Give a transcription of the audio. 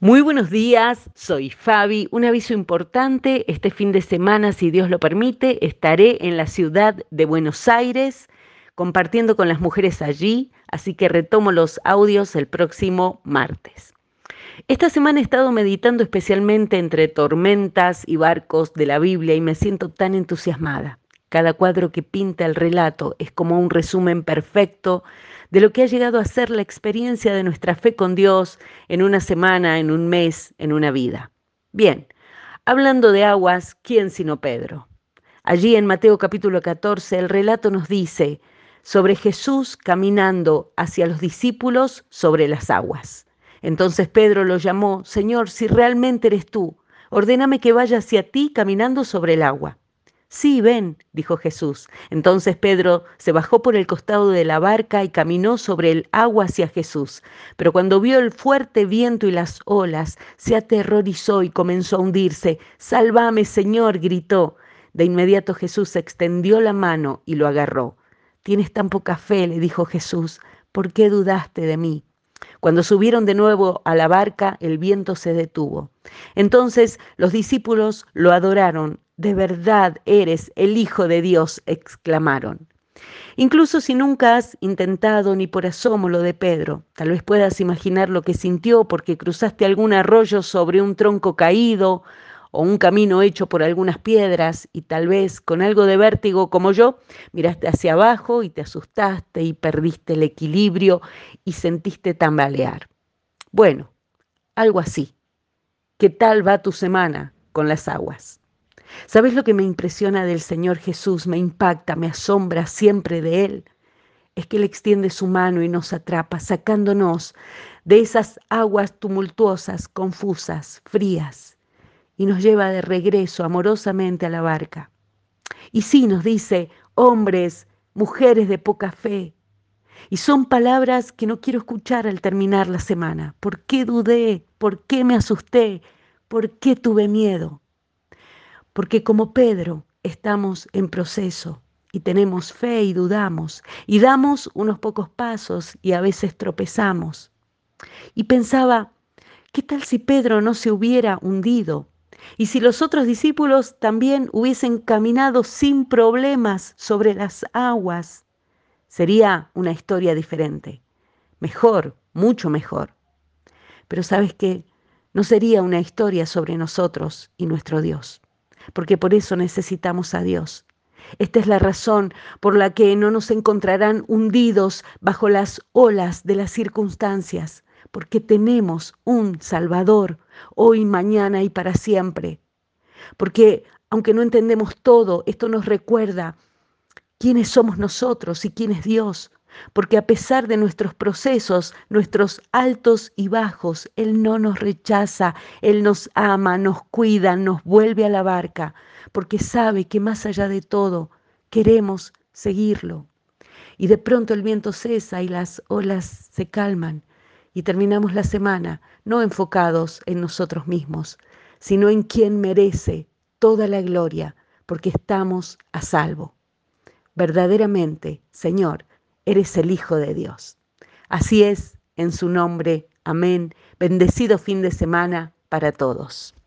Muy buenos días, soy Fabi. Un aviso importante, este fin de semana, si Dios lo permite, estaré en la ciudad de Buenos Aires compartiendo con las mujeres allí, así que retomo los audios el próximo martes. Esta semana he estado meditando especialmente entre tormentas y barcos de la Biblia y me siento tan entusiasmada. Cada cuadro que pinta el relato es como un resumen perfecto de lo que ha llegado a ser la experiencia de nuestra fe con Dios en una semana, en un mes, en una vida. Bien, hablando de aguas, ¿quién sino Pedro? Allí en Mateo capítulo 14 el relato nos dice sobre Jesús caminando hacia los discípulos sobre las aguas. Entonces Pedro lo llamó, Señor, si realmente eres tú, ordéname que vaya hacia ti caminando sobre el agua. Sí, ven, dijo Jesús. Entonces Pedro se bajó por el costado de la barca y caminó sobre el agua hacia Jesús. Pero cuando vio el fuerte viento y las olas, se aterrorizó y comenzó a hundirse. Sálvame, Señor, gritó. De inmediato Jesús extendió la mano y lo agarró. Tienes tan poca fe, le dijo Jesús, ¿por qué dudaste de mí? Cuando subieron de nuevo a la barca, el viento se detuvo. Entonces los discípulos lo adoraron de verdad eres el Hijo de Dios, exclamaron. Incluso si nunca has intentado ni por asomo lo de Pedro, tal vez puedas imaginar lo que sintió porque cruzaste algún arroyo sobre un tronco caído o un camino hecho por algunas piedras y tal vez con algo de vértigo como yo, miraste hacia abajo y te asustaste y perdiste el equilibrio y sentiste tambalear. Bueno, algo así. ¿Qué tal va tu semana con las aguas? ¿Sabes lo que me impresiona del Señor Jesús? Me impacta, me asombra siempre de Él. Es que Él extiende su mano y nos atrapa, sacándonos de esas aguas tumultuosas, confusas, frías, y nos lleva de regreso amorosamente a la barca. Y sí nos dice, hombres, mujeres de poca fe. Y son palabras que no quiero escuchar al terminar la semana. ¿Por qué dudé? ¿Por qué me asusté? ¿Por qué tuve miedo? Porque como Pedro estamos en proceso y tenemos fe y dudamos y damos unos pocos pasos y a veces tropezamos. Y pensaba, ¿qué tal si Pedro no se hubiera hundido? Y si los otros discípulos también hubiesen caminado sin problemas sobre las aguas, sería una historia diferente, mejor, mucho mejor. Pero sabes qué, no sería una historia sobre nosotros y nuestro Dios porque por eso necesitamos a Dios. Esta es la razón por la que no nos encontrarán hundidos bajo las olas de las circunstancias, porque tenemos un Salvador hoy, mañana y para siempre. Porque aunque no entendemos todo, esto nos recuerda quiénes somos nosotros y quién es Dios, porque a pesar de nuestros procesos, nuestros altos y bajos, Él no nos rechaza, Él nos ama, nos cuida, nos vuelve a la barca, porque sabe que más allá de todo queremos seguirlo. Y de pronto el viento cesa y las olas se calman y terminamos la semana no enfocados en nosotros mismos, sino en quien merece toda la gloria, porque estamos a salvo. Verdaderamente, Señor, eres el Hijo de Dios. Así es, en su nombre, amén. Bendecido fin de semana para todos.